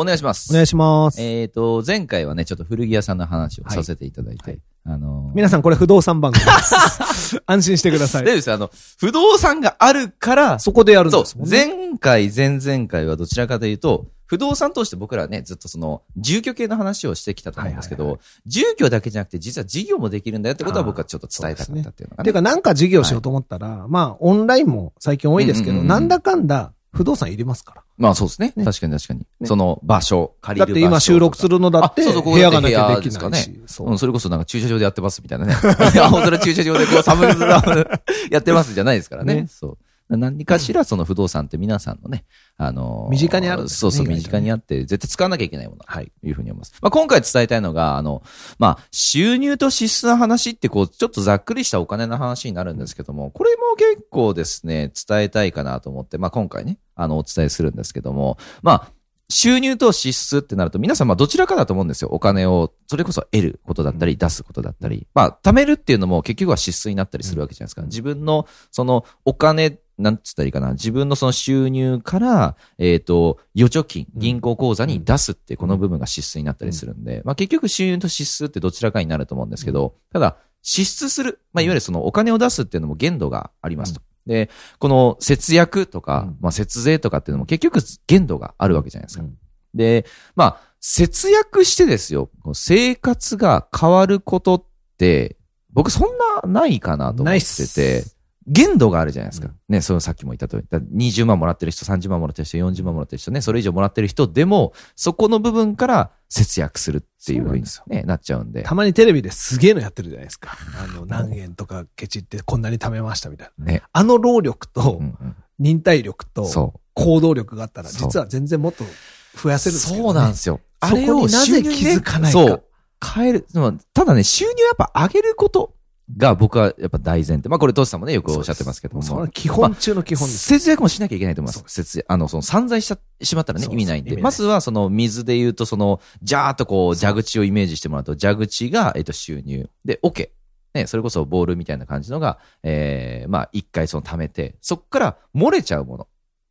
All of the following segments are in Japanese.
お願いします。お願いします。えっ、と、前回はね、ちょっと古着屋さんの話をさせていただいて、はいあのー、皆さんこれ不動産番組です。安心してください。でですねあの、不動産があるから、そこでやるんですもんね。前回、前々回はどちらかというと、不動産投資って僕らはね、ずっとその、住居系の話をしてきたと思うんですけど、はいはい住居だけじゃなくて、実は事業もできるんだよってことは僕はちょっと伝えたかったっていうのがね。ていうかなんか事業しようと思ったら、まあオンラインも最近多いですけど、うんうんうんうんなんだかんだ不動産いりますから。まあそうですね。ね確かに確かに。ねその場所、借だっりる場所。て今収録するのだって、あそうそうここ部屋がなきゃできない。そうん、それこそなんか駐車場でやってますみたいなね。いや、それは駐車場でこうサムネズラやってますじゃないですからね。ねそう。何かしらその不動産って皆さんのね、あのー身近にあるねそうそう、身近にあって、絶対使わなきゃいけないもの。はい。というふうに思います。まあ、今回伝えたいのが、あの、まあ、収入と支出の話って、こう、ちょっとざっくりしたお金の話になるんですけども、これも結構ですね、伝えたいかなと思って、まあ、今回ね、あの、お伝えするんですけども、まあ、収入と支出ってなると、皆さん、まあ、どちらかだと思うんですよ。お金を、それこそ得ることだったり、出すことだったり。まあ、貯めるっていうのも結局は支出になったりするわけじゃないですか。自分の、その、お金、なんつったらいいかな。自分のその収入から、えっ、と、預貯金、銀行口座に出すって、この部分が支出になったりするんで、まあ結局収入と支出ってどちらかになると思うんですけど、ただ、支出する、まあいわゆるそのお金を出すっていうのも限度がありますと。で、この節約とかうん、まあ節税とかっていうのも結局限度があるわけじゃないですか。うん。で、まあ、節約してですよ、生活が変わることって、僕そんなないかなと思っないってて、限度があるじゃないですか。ね、そのさっきも言った通り。だ20万もらってる人、30万もらってる人、40万もらってる人ね、それ以上もらってる人でも、そこの部分から節約するっていうふうにね、なっちゃうんで。たまにテレビですげえのやってるじゃないですか。あの、何円とかケチってこんなに貯めましたみたいな。ね。あの労力とうんうん忍耐力とそ行動力があったら、実は全然もっと増やう。せるんですね。そうなんですよ。そこになぜ気づかないかそう。変える。ただね、収入やっぱ上げることが僕はやっぱ大前提。まあこれ、トシさんもね、よくおっしゃってますけども。それは基本中の基本です。節約もしなきゃいけないと思います。節約、あの、その散財した、しまったらね、意味ないんで。まずはその水で言うと、その、ジャーっとこう、蛇口をイメージしてもらうと、蛇口が、えっと、収入。で、桶。ね、それこそボールみたいな感じのが、えー、まあ、一回その溜めて、そっから漏れちゃうもの。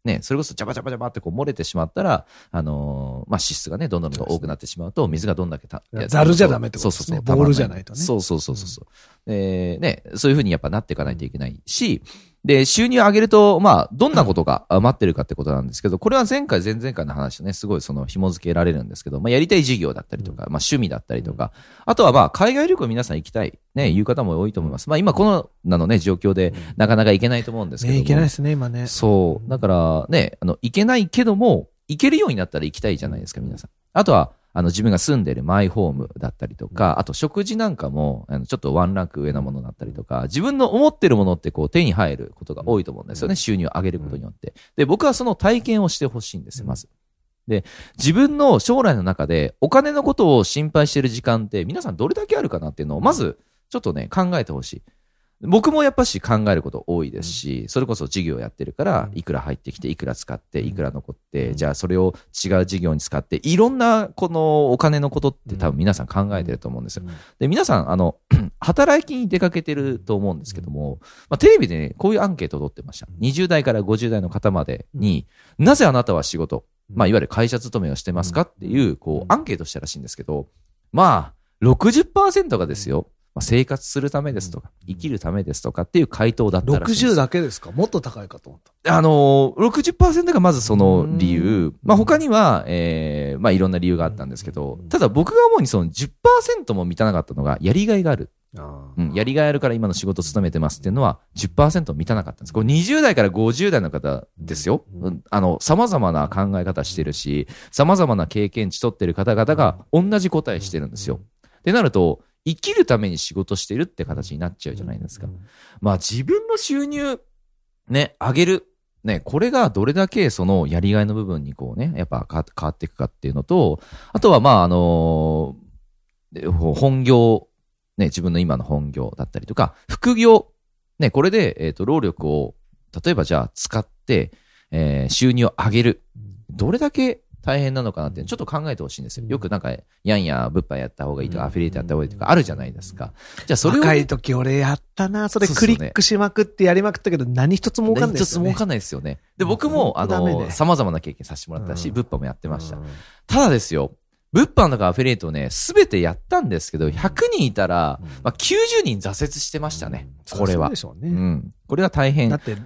ね、それこそジャバジャバジャバってこう漏れてしまったら、あのーまあ、脂質がね、どんどんどん多くなってしまうと、水がどんだけた、ざるじゃダメってことですねそうそうそうボールじゃないとねそうそうそうそうそう。えーね、そういうふうにやっぱなっていかないといけないし、で、収入を上げると、まあ、どんなことがあ待ってるかってことなんですけど、これは前回、前々回の話とね、すごいその紐付けられるんですけど、まあ、やりたい事業だったりとか、まあ、趣味だったりとか、あとはまあ、海外旅行皆さん行きたい、ね、いう方も多いと思います。まあ、今、この、なのね、状況で、なかなか行けないと思うんですけどね、も。いけないですね、今ね。そう。だからね、あの、行けないけども、行けるようになったら行きたいじゃないですか、皆さん。あとは、あの、自分が住んでるマイホームだったりとか、あと食事なんかも、あの、ちょっとワンランク上なものだったりとか、自分の思ってるものってこう手に入ることが多いと思うんですよね、収入を上げることによって。で、僕はその体験をしてほしいんですよ、まず。で、自分の将来の中でお金のことを心配してる時間って皆さんどれだけあるかなっていうのを、まず、ちょっとね、考えてほしい。僕もやっぱし考えること多いですし、それこそ事業やってるから、いくら入ってきて、いくら使って、いくら残って、じゃあそれを違う事業に使って、いろんなこのお金のことって多分皆さん考えてると思うんですよ。で、皆さん、あの、働きに出かけてると思うんですけども、まあ、テレビでね、こういうアンケートを取ってました。20代から50代の方までに、なぜあなたは仕事、まあ、いわゆる会社勤めをしてますかっていう、こう、アンケートしたらしいんですけど、まあ、60%がですよ、まあ、生活するためですとか、生きるためですとかっていう回答だったらしいんです。60だけですか？もっと高いかと思った。あのー、60%がまずその理う由。まあ他には、えー、まあいろんな理由があったんですけど、ただ僕が思うにその10%も満たなかったのが、やりがいがある。うん、やりがいあるから今の仕事勤めてますっていうのは10%満たなかったんです。これ20代から50代の方ですよ。うん。あの、様々な考え方してるし、様々な経験値取ってる方々が同じ答えしてるんですよ。ってなると、生きるために仕事してるって形になっちゃうじゃないですか。まあ自分の収入、ね、上げる。ね、これがどれだけそのやりがいの部分にこうね、やっぱ変わっていくかっていうのと、あとはまああの本業ね、自分の今の本業だったりとか、副業。ね、これで、えっ、と、労力を、例えばじゃあ使って、えー収入を上げる。どれだけ大変なのかなって、ちょっと考えてほしいんですよ。よくなんか、やんや物販やった方がいいとか、うんアフィリエイトやった方がいいとか、あるじゃないですか。じゃあそれをね、若い時俺やったな。それクリックしまくってやりまくったけど、何一つ儲かんないですよ、ね。一つ儲かんないですよね。で、うん僕も、あの、様々な経験させてもらったし、うん物販もやってましたうん。ただですよ、物販とかアフィリエイトね、すべてやったんですけど、100人いたら、うんまあ、90人挫折してましたね。これはそうで。しょうね。うん。これは大変だ。って、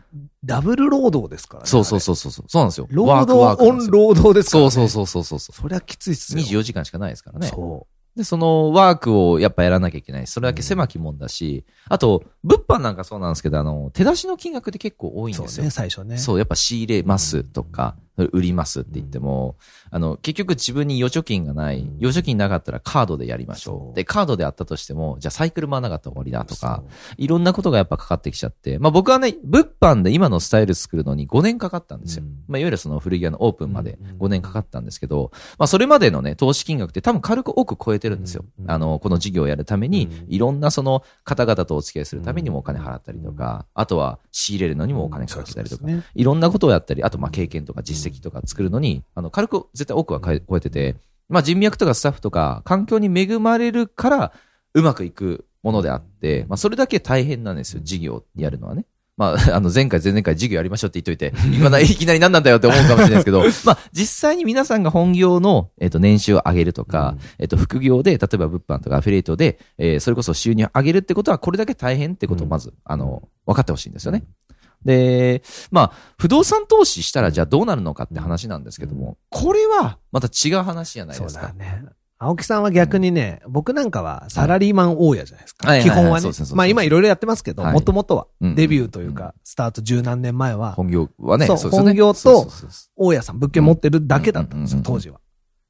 ダブル労働ですからね。そうそうう。そうそうそう。そうなんですよ。労ワークワー働オン労働ですから、ね。そうそうそうそうそうそう。そりゃきついっすよ。24時間しかないですからね。そで、そのワークをやっぱやらなきゃいけないし。それだけ狭きもんだし、あと、物販なんかそうなんですけど、あの、手出しの金額って結構多う。いんですよ。そうね、最初ね。そう、やっぱ仕入れますとか、売りますって言っても、あの、結局自分に預貯金がない、うん。預貯金なかったらカードでやりましょ。そう。うで、カードであったとしても、じゃあサイクル回らなかったら終わりだとかいろんなことがやっぱかかってきちゃって、まあ僕はね、物販で今のスタイル作るのに5年かかったんですよ。うん。まあいわゆるその古着屋のオープンまでうん5年かかったんですけど、まあそれまでのね、投資金額って多分軽く多く超えてるんですよ。うんあの、この事業をやるためにうん、いろんなその方々とお付き合いするためにもお金払ったりとか、あとは仕入れるのにもお金かけたりとかいろんなことをやったり、あとまあ経験とか実績とか作るのに、あの、軽く絶対多くは超えてて、まあ人脈とかスタッフとか環境に恵まれるからうまくいくものであって、まあそれだけ大変なんですよ、事業やるのはね。まあ、あの、前回、前々回、事業やりましょうって言っといて、いきなりいきなり何なんだよって思うかもしれないですけど、まあ、実際に皆さんが本業の、えっ、と、年収を上げるとか、えっ、と、副業で、例えば物販とかアフィリエイトで、えーそれこそ収入を上げるってことは、これだけ大変ってことをまず、あの、分かってほしいんですよね。で、まあ、不動産投資したらじゃあどうなるのかって話なんですけども、これはまた違う話じゃないそうですか。だね。青木さんは逆にね、僕なんかはサラリーマン大家じゃないですか。はい。基本はね。まあ今いろいろやってますけど、はい。もともとはうんデビューといううんか、スタート十何年前は、本業はね、そうですよね。本業とそうそうそうそう大家さん物件持ってるだけだったんですよ、うんうんうんうん。当時は。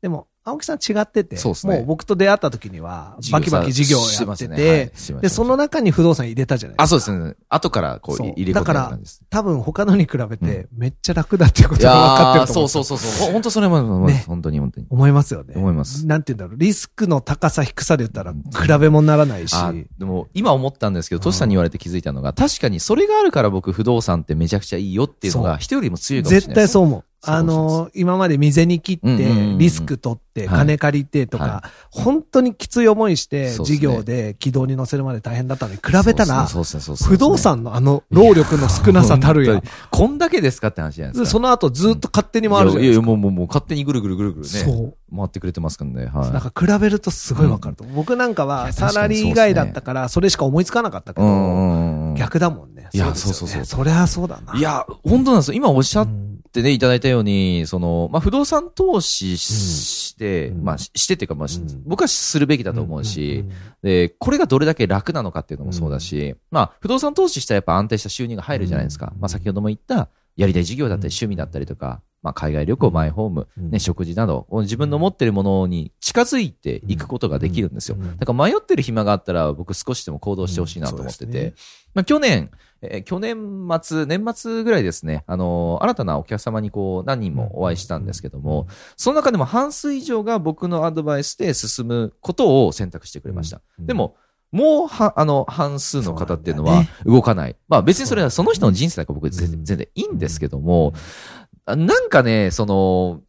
でも、青木さん違ってて、そうっすねもう僕と出会った時には、バキバキ事業やってしたねはいで、その中に不動産入れたじゃないであ、すか。そうですね。後からこうそう入れ込んだ感じです。多分他のに比べて、めっちゃ楽だっていうこいとが分かってると思うんですよそうそうそう。ほ本当それもね本当に本当に。思いますよね。思いますなんて言うんだろう。リスクの高さ低さで言ったら、比べもならないし。あでも今思ったんですけど、トシさんに言われて気づいたのが、確かにそれがあるから僕不動産ってめちゃくちゃいいよっていうのそうが人よりも強いかもしれない絶対そう思う。あの、今まで水に切ってリスク取って、はい金借りてとはか、本当にきつい思いして、事業で軌道に乗せるまで大変だったのに比べたら、不動産のあの労力の少なさたるやこんだけですかって話じゃないですか。その後ずっと勝手に回るじゃないいやいや、ですか。もうもうもう勝手にぐるぐるぐるぐるね。回ってくれてますからね。はい。なんか比べるとすごいわかると。僕なんかいはやサラリー以外だったから、それしか思いつかなかったけど。逆だもんね。いやそうそうそうそりゃそうだな。いや、本当なんですよ。今おっしゃっうん。てね、いただいたように、その、まあ、不動産投資して、うん。まあ、ししてっていうか、まあ、僕はするべきだと思うし、で、これがどれだけ楽なのかっていうのもそうだし、まあ、不動産投資したらやっぱ安定した収入が入るじゃないですか。うんまあ、先ほども言った、やりたい事業だったり趣味だったりとか、まあ、海外旅行、マイホーム、うん。ね、食事など、自分の持ってるものに近づいていくことができるんですよ。うん。だから迷ってる暇があったら、僕少しでも行動してほしいなと思って。て、まあ、去年、えー去年末、年末ぐらいですね、あのー新たなお客様にこう、何人もお会いしたんですけども、その中でも半数以上が僕のアドバイスで進むことを選択してくれました。うん。でも、もうは、あの、半数の方っていうのは動かない。まあ別にそれはその人の人生だから僕全然いいんですけども、あなんかね、その、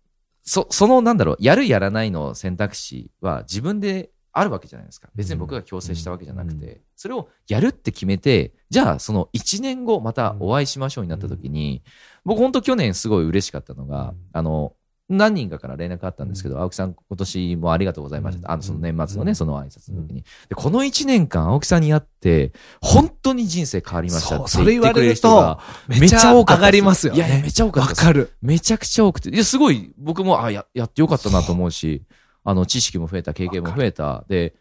そ、そのなんだろう、やるやらないの選択肢は自分であるわけじゃないですか。別に僕が強制したわけじゃなくて、それをやるって決めて、じゃあその1年後またお会いしましょうになった時に、僕本当去年すごい嬉しかったのが、あの、何人かから連絡あったんですけど、青木さん今年もありがとうございました。あの、その年末のね、その挨拶の時に。で、この1年間青木さんに会って、本当に人生変わりましたってそう言ってくれる人がめっちゃ上がりますよね。いやいや、めっちゃ多かった。わかる。めちゃくちゃ多くて。いや、すごい、僕も、あ、や、やってよかったなと思うし、あの、知識も増えた、経験も増えた。で、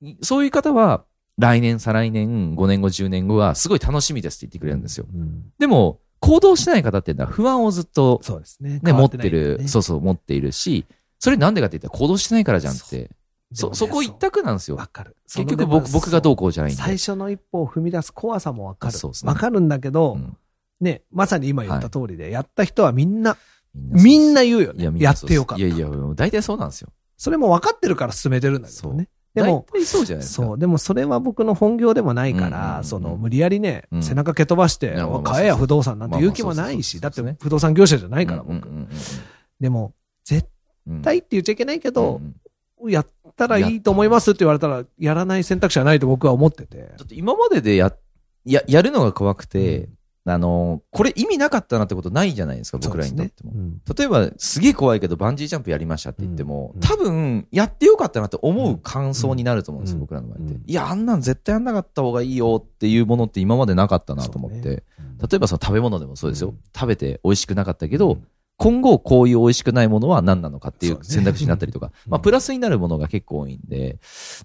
いそういう方は、来年、再来年、5年後、10年後は、すごい楽しみですって言ってくれるんですよ。うんでも、行動しない方っていうのは不安をずっと、そうですね。ね、持ってる、そうそう、持っているし、それなんでかって言ったら行動してないからじゃんって。でそ、そこ一択なんですよ。わかる。結局僕、僕がどうこうじゃないんで。最初の一歩を踏み出す怖さもわかる。そうですねわかるんだけど、うんね、まさに今言った通りで、やった人はみんな、みみんな言うよね。いや、ってよかった。いやいや、大体そうなんですよ。それも分かってるから進めてるんだけどね。でも、そうじゃないですか。そう。でもそれは僕の本業でもないから、その、無理やりねう、ん背中蹴飛ばして買えや不動産なんて言う気もないし、だって不動産業者じゃないから、僕。でも、絶対って言っちゃいけないけど、やったらいいと思いますって言われたら、やらない選択肢はないと僕は思ってて。ちょっと今まででや、や、やるのが怖くて、あの、これ意味なかったなってことないじゃないですか、僕らにとっても。うん。例えば、すげえ怖いけど、バンジージャンプやりましたって言っても、うん。多分、やってよかったなって思う感想になると思うんですよ、うん。僕らの場合って。うん。いや、あんなん絶対やんなかった方がいいよっていうものって今までなかったなと思って。ね。例えばその食べ物でもそうですよ。うん。食べて美味しくなかったけど、うん今後こういう美味しくないものは何なのかっていそう選択肢になったりとか、うん。まあプラスになるものが結構多いんで、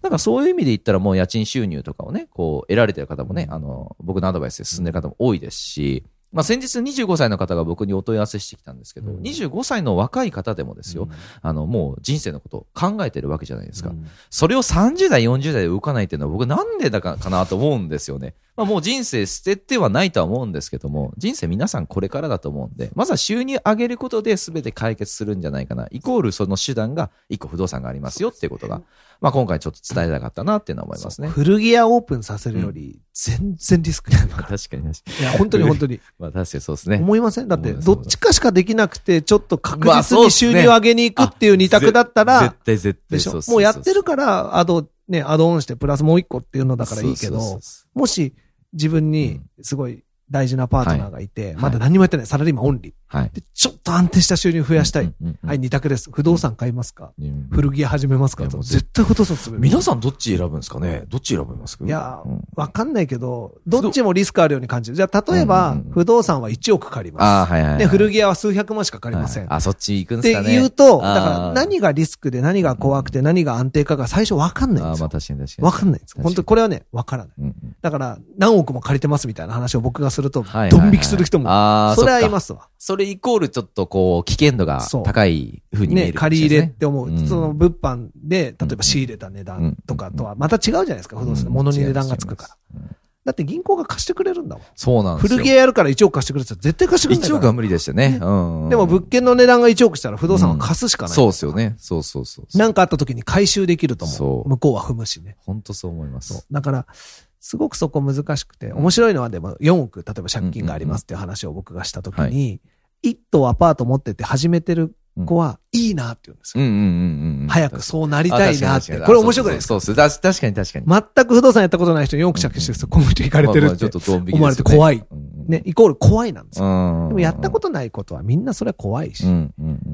なんかそういう意味で言ったらもう家賃収入とかをね、こう得られてる方もね、あの、僕のアドバイスで進んでる方も多いですし、まあ先日25歳の方が僕にお問い合わせしてきたんですけど、うん。25歳の若い方でもですよ、あの、もう人生のことを考えてるわけじゃないですか。うん。それを30代、40代で動かないっていうのは僕なんでだかかなと思うんですよね。まあもう人生捨ててはないとは思うんですけども、人生皆さんこれからだと思うんで、まずは収入上げることで全て解決するんじゃないかな。イコールその手段が一個不動産がありますよっていうことが、まあ今回ちょっと伝えたかったなっていうのは思いますね。古着屋オープンさせるより、全然リスクない。ま あ確かに確かに。いや、本当に本当に。まあ確かにそうですね。思いません？だって、どっちかしかできなくて、ちょっと確まあ実に収入を上げに行くっていう二択だったら、絶対絶対もうやってるから、アド、ね、アドオンしてプラスもう一個っていうのだからいいけどもし自分にすごい大事なパートナーがいて、いまだ何もやってない、サラリーマンオンリー。うはい。で、ちょっと安定した収入増やしたい。うんうんうんはい、二択です。不動産買いますか？うん古着屋始めますか？と絶対不動産進める。皆さんどっち選ぶんですかね？どっち選びますいやうんわかんないけど、どっちもリスクあるように感じる。じゃあ、例えば不動産は1億借りああ、ます。はいはいはい。で、古着屋は数百万しか借りません。はいあ、そっち行くんってですかね？言うと、だから何がリスクで何が怖くて何が安定かが最初わかんないんああ、ですよまあ。確かに確かに。わかんないんです。本当にこれはね、わからない。うんうんだから、何億も借りてますみたいな話を僕がすると、はいはいはいドン引きする人も、ああ、それはいますわ。それイコールちょっとこう、危険度が高い風に見えね、るかもし借り入れっ。て思う。うんその物販で、例えば仕入れた値段とかとはまた違うじゃないですか、不動産で。物に値段がつくから。うんだって銀行が貸してくれるんだもん。そうなんですよ。古着屋やるから1億貸してくれって絶対貸してくれないから。一億は無理でしたね。うんうん。でも物件の値段が1億したら不動産は貸すしかない。そうですよね。そうそうそう。なんかあった時に回収できると思そうう。向こうは踏むしね。本当そう思います。。だから、すごくそこ難しくて、面白いのはでも4億、例えば借金がありますっていう話を僕がした時に、一棟アパート持ってて始めてる子は、いいなって言うんですよ。うんうんうんうん。早くそうなりたいなって。これ面白くないですか？そうそうそうそう。確かに確かに。全く不動産やったことない人に4億借金してる人、この人行かれてるって思われて怖い。ね、イコール怖いなんですよ。うん。でもやったことないことはみんなそれは怖いし。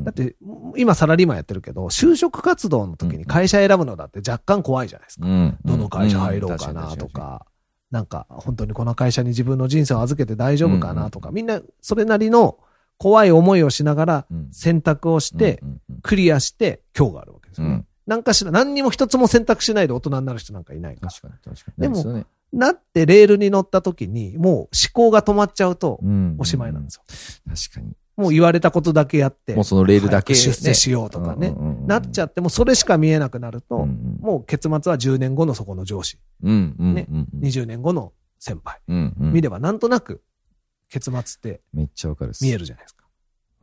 だって、今サラリーマンやってるけど、就職活動の時に会社選ぶのだって若干怖いじゃないですか。うん、どの会社入ろうかなとか、なんか本当にこの会社に自分の人生を預けて大丈夫かなとか、みんなそれなりの怖い思いをしながらうん選択をして、クリアして今日があるわけですよね。うんなんかしら、何にも一つも選択しないで大人になる人なんかいないから。確かに確かに。でもなってレールに乗った時に、もう思考が止まっちゃうと、うん。おしまいなんですよ。確かに。もう言われたことだけやって、もうそのレールだけ、出世しようとかね。うんなっちゃって、もうそれしか見えなくなると、うんもう結末は10年後のそこの上司、うんうんねうんうん。20年後の先輩、うんうん。見ればなんとなく結末ってめっちゃわかる見えるじゃないですか。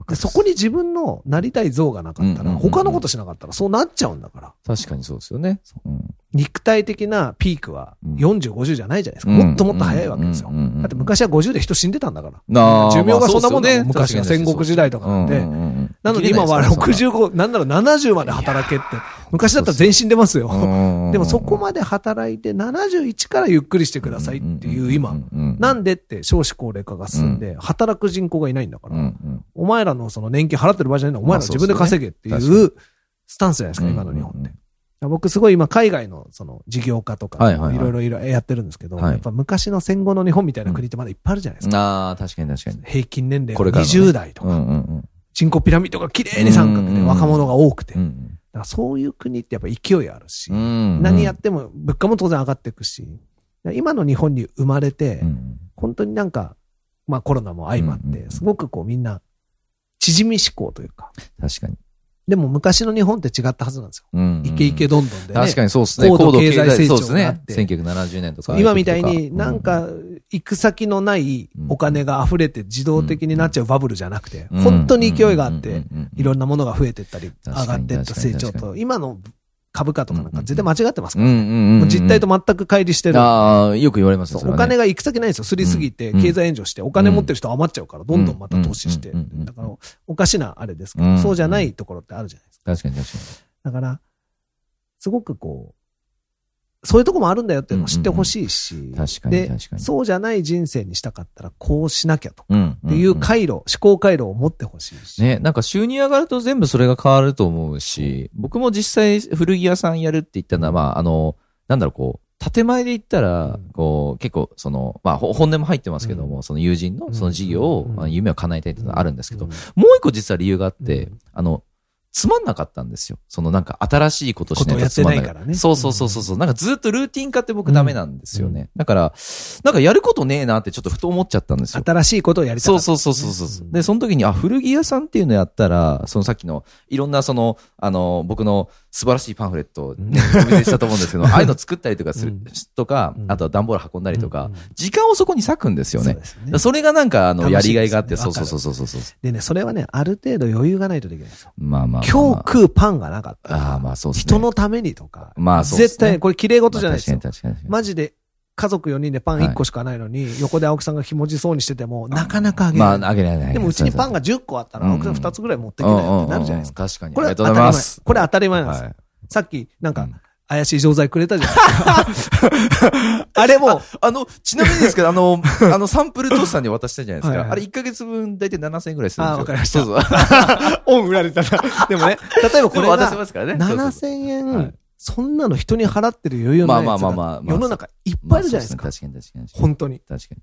でそこに自分のなりたい像がなかったら、他のことしなかったらそうなっちゃうんだから。確かにそうですよね。うん肉体的なピークはうん40、50じゃないじゃないですか。うんもっともっと早いわけですよ。だって昔は50で人死んでたんだから。寿命がそんなもんね昔は戦国時代とかなんでなので今は生きれないですか65、なんなら70まで働けって。昔だったら全身出ますよ。でもそこまで働いて71からゆっくりしてくださいっていう今。なんでって少子高齢化が進んで、働く人口がいないんだから、お前らのその年金払ってる場合じゃないの、お前ら自分で稼げっていううスタンスじゃないですか、今の日本って。僕すごい今海外のその事業家とか、はいろいろいろやってるんですけど、はいやっぱ昔の戦後の日本みたいな国ってまだいっぱいあるじゃないですか。ああ、確かに確かに。平均年齢がこれからのね20代とか、人口ピラミッドが綺麗に三角で若者が多くて、だんからそういう国ってやっぱ勢いあるし、うん。何やっても物価も当然上がっていくし、今の日本に生まれて、うん。本当になんか、まあコロナも相まっうんうんて、すごくこうみんな、縮み思考というか、確かに。でも昔の日本って違ったはずなんですよ。うんイケイケどんどんでね。確かにそうですね。高度経済成長があっ。て1970年とか。今みたいになんか、行く先のないお金が溢れて自動的になっちゃうバブルじゃなくて、本当に勢いがあって、いろんなものが増えてったり、上がってった成長と、今の株価とかなんか絶対間違ってますから、ね。実態と全く乖離してる。ああ、よく言われますよ、ね、お金が行く先ないんですよ。すりすぎて、経済援助して、お金持ってる人余っちゃうから、どんどんまた投資して。だから、おかしなあれですけど、そうじゃないところってあるじゃないですか。確かに確かに。だから、すごくこう、そういうとこもあるんだよっていうのを知ってほしいし、確かに。そうじゃない人生にしたかったら、こうしなきゃとか、っていう回路、思考回路を持ってほしいし。ね、なんか収入上がると全部それが変わると思うし、僕も実際古着屋さんやるって言ったのは、まあ、あの、なんだろう、こう、建前で言ったら、こう、結構、その、まあ、本音も入ってますけども、その友人のその事業を、まあ、夢を叶えたいっていうのはあるんですけど、もう一個実は理由があって、あの、つまんなかったんですよ。そのなんか新しいことしないとつまんない。からね。そうそうそうそう。なんかずっとルーティン化って僕ダメなんですよね。うん、だから、なんかやることねえなってちょっとふと思っちゃったんですよ。新しいことをやりたい。そうそうそうそうそう、うん、で、その時に、あ、古着屋さんっていうのやったら、そのさっきの、いろんなその、あの、僕の素晴らしいパンフレットをね、お見せしたと思うんですけど、ああいうの作ったりとかする、とか、あとは段ボール運んだりとか、時間をそこに割くんですよね。それがなんか、あの、やりがいがあって、そうそうそうそうそう。でね、それはね、ある程度余裕がないとできないんですよ。まあまあ。今日食うパンがなかったああ、まあそうですね。人のためにとか。まあそうですね。絶対、これ綺麗事じゃないですよ。確かに確かに。マジで、家族4人でパン1個しかないのに、横で青木さんがひもじそうにしてても、なかなかあげない。まあ、あげられない。でもうちにパンが10個あったら、青木さん2つぐらい持ってきないってなるじゃないですか。確かに。これ当たり前。これ当たり前なんですよ。さっき、なんか、怪しい錠剤くれたじゃないですか。あれもあの、ちなみにですけど、あの、あの、サンプルトスさんに渡したじゃないですか。はいはい、あれ1ヶ月分大体7000円ぐらいするんですよ。あ、わかりました。そうそう。オン売られたら。でもね、例えばこれが、渡せますからね。7000円、そんなの人に払ってる余裕ないやつが世の中いっぱいあるじゃないですか。確かに確かに。本当に。確かに。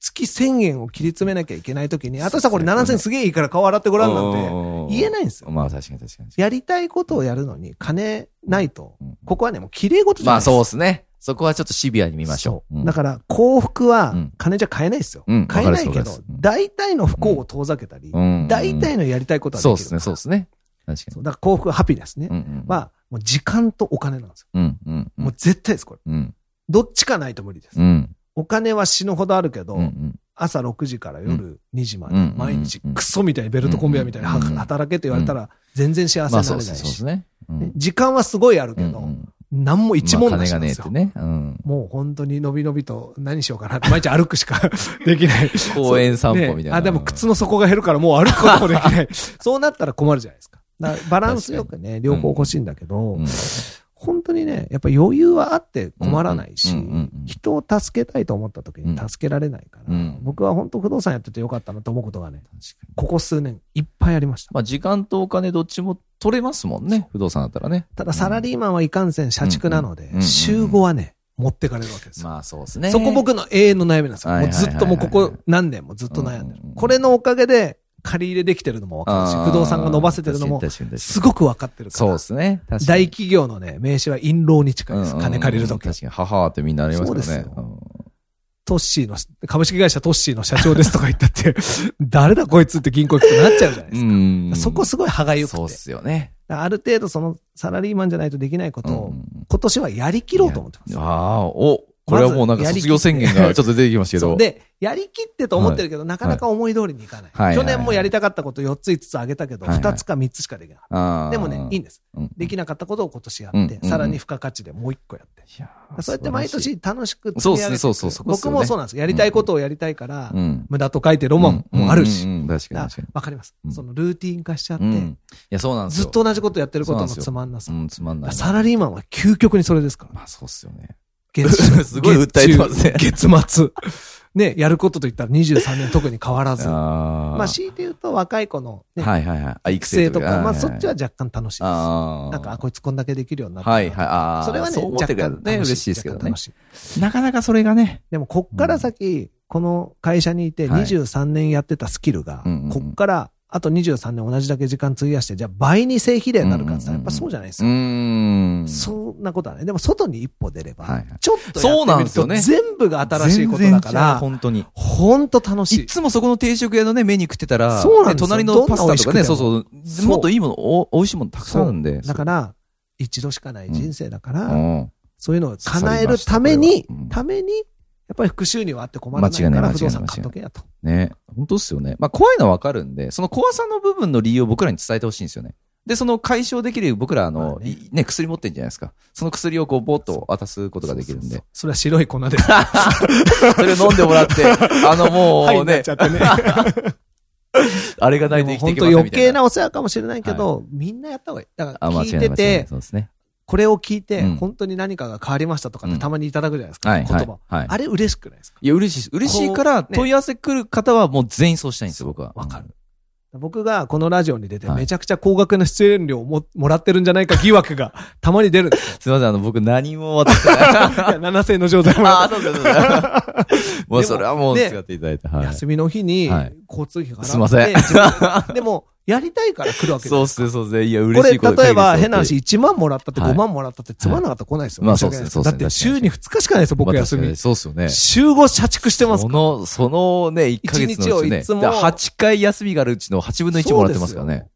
月1000円を切り詰めなきゃいけないときに、あとさ、これ7000円すげえいいから顔洗ってごらんなんて言えないんですよ。まあ確かに確かに。やりたいことをやるのに金ないと、ここはね、もう綺麗事じゃないですまあそうですね。そこはちょっとシビアに見ましょう。だから幸福は金じゃ買えないですよ。買えないけど、大体の不幸を遠ざけたり、大体のやりたいことはできる。そうですね、そうですね。確かに。だから幸福、ハピネスね。は、もう時間とお金なんですよ。もう絶対です、これ。どっちかないと無理です。お金は死ぬほどあるけど、朝6時から夜2時まで、毎日クソみたいにベルトコンベヤみたいに働けって言われたら、全然幸せになれないし。時間はすごいあるけど、何も一問なしなんですよ。ねもう本当に伸び伸びと何しようかなって毎日歩くしか できない。公園散歩みたいな。あ、でも靴の底が減るからもう歩くこともできない。そうなったら困るじゃないですか。バランスよくね、両方欲しいんだけど、本当にね、やっぱ余裕はあって困らないし、人を助けたいと思った時に助けられないから、僕は本当不動産やっててよかったなと思うことがね、ここ数年いっぱいありました。まあ時間とお金どっちも取れますもんね、不動産だったらね。ただサラリーマンはいかんせん社畜なので、週5はね、持ってかれるわけですよ。まあそうですね。そこ僕の永遠の悩みなんですよ。もうずっともうここ何年もずっと悩んでる。これのおかげで、借り入れできてるのも分かるし、不動産が伸ばせてるのも、すごく分かってるから。そうですね。大企業のね、名刺は印籠に近いです。金借りるとき。確かに、母ってみんなありますよね。そうですよ。トッシーの、株式会社トッシーの社長ですとか言ったって、誰だこいつって銀行行くとなっちゃうじゃないですか。そこすごい歯がゆくて。そうっすよね。ある程度そのサラリーマンじゃないとできないことを、今年はやりきろうと思ってます。ああ、お、これはもうなんか卒業宣言がちょっと出てきましたけど。で、やりきってと思ってるけど、なかなか思い通りにいかない。去年もやりたかったこと4つ5つあげたけど、2つか3つしかできなかった。でもね、いいんです。できなかったことを今年やって、さらに付加価値でもう1個やって。そうやって毎年楽しく積み上げてそうそうそう。僕もそうなんです。やりたいことをやりたいから、無駄と書いてロマンもあるし。確かに。わかります。そのルーティン化しちゃって。いや、そうなんですずっと同じことやってることのつまんなさ。つまんない。サラリーマンは究極にそれですから。まあそうっすよね。月 すごい訴えてますね。月末。ね、やることといったら23年特に変わらず。あまあ、強いて言うと若い子の、ね、はいはいはい。育成とか、まあそっちは若干楽しいです。なんか、こいつこんだけできるようになった。はいはい。ああ。それはね、若干ね、嬉しいですけどね。なかなかそれがね。でも、こっから先、この会社にいて23年やってたスキルが、こっからあと23年同じだけ時間費やして、じゃあ倍に正比例になるかってやっぱそうじゃないですか。そんなことはね。でも外に一歩出れば、はい、ちょっとそうなんですよね。全部が新しいことだから、本当に。本当楽しい。いつもそこの定食屋のね、メニュー食ってたら、そうなんです隣のパスタとかね、そうそう、もっといいもの、お美味しいものたくさんあるんで。だから、一度しかない人生だから、うん、そういうのを叶えるために、ために、やっぱり副収入はあって困らないから不動産買っとけやと。ね。本当っすよね。まあ怖いのはわかるんで、その怖さの部分の理由を僕らに伝えてほしいんですよね。で、その解消できる僕ら、あの、まあねいね、薬持ってんじゃないですか。その薬をこう、ぼーっと渡すことができるんで。それは白い粉です。それを飲んでもらって、あの、もはい、うねね。あれがないと生きてい本当けいな。余計なお世話かもしれないけど、みんなやった方がいい。だかあ、ら聞いてて、そうですね。これを聞いて、うん本当に何かが変わりましたとかっうんてたまにいただくじゃないですか、言葉。。はい。あれ嬉しくないですか？いや、嬉しいです。嬉しいから、問い合わせ来る方はもう全員そうしたいんですよ、僕は。わかる。僕がこのラジオに出てはいめちゃくちゃ高額な出演料をももらってるんじゃないか疑惑が たまに出るんですよ。すいません、あの、僕何も渡してない。いや7000円の状態も ああ、そうです、そうです。もうそれはもうね使っていただいて。はい。休みの日にはい交通費払って、すいませんでも、やりたいから来るわけですかそうっすね、そうっすね。いや、こ嬉しいことれ、例えば変な話話、1万もらったってはい5万もらったってつまんなかったら来ないですよ。まあ申し訳ないそうっすねだってそうっすね週に2日しかないですよ、僕休み。そうっすよね。週5社畜してます。その、そのね、1ヶ月のうち一日をね。いつもだから8回休みがあるうちの8分の1もらってますからね。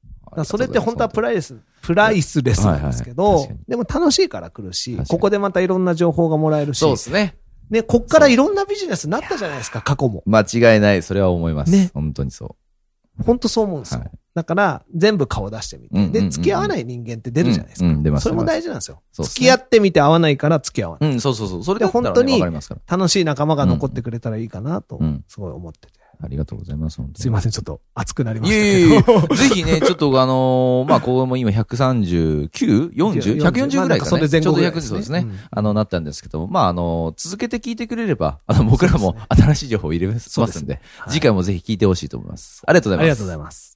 それって本当はプライス、プライスレスなんですけどでも楽しいから来るしここでまたいろんな情報がもらえるしそう、ですね。ね、こっからいろんなビジネスになったじゃないですか、過去も。間違いない。それは思います。ね本当にそ本当そう思うんですよはい。だから、全部顔出してみて。うんうんうんうんで、付き合わない人間って出るじゃないですかうんうん出ま。すそれも大事なんですよ。すね付き合ってみて合わないから付き合わない。う。うん、そうそうそう。それでで本当に。楽しい仲間が残ってくれたらいいかなとうん、すごい思ってて。ありがとうございます。すいません、ちょっと熱くなりましたいえいえいけど。え ぜひね、ちょっとあのーまあ、ここも今 139?40?140 ぐらいかね。ちょうど100後ぐらいですねそうですねうん。あの、なったんですけど、まあ、あのー続けて聞いてくれれば、あの、僕らも新しい情報を入れますそうでで、はい次回もぜひ聞いてほしいと思います。ありがとうございます。ありがとうございます。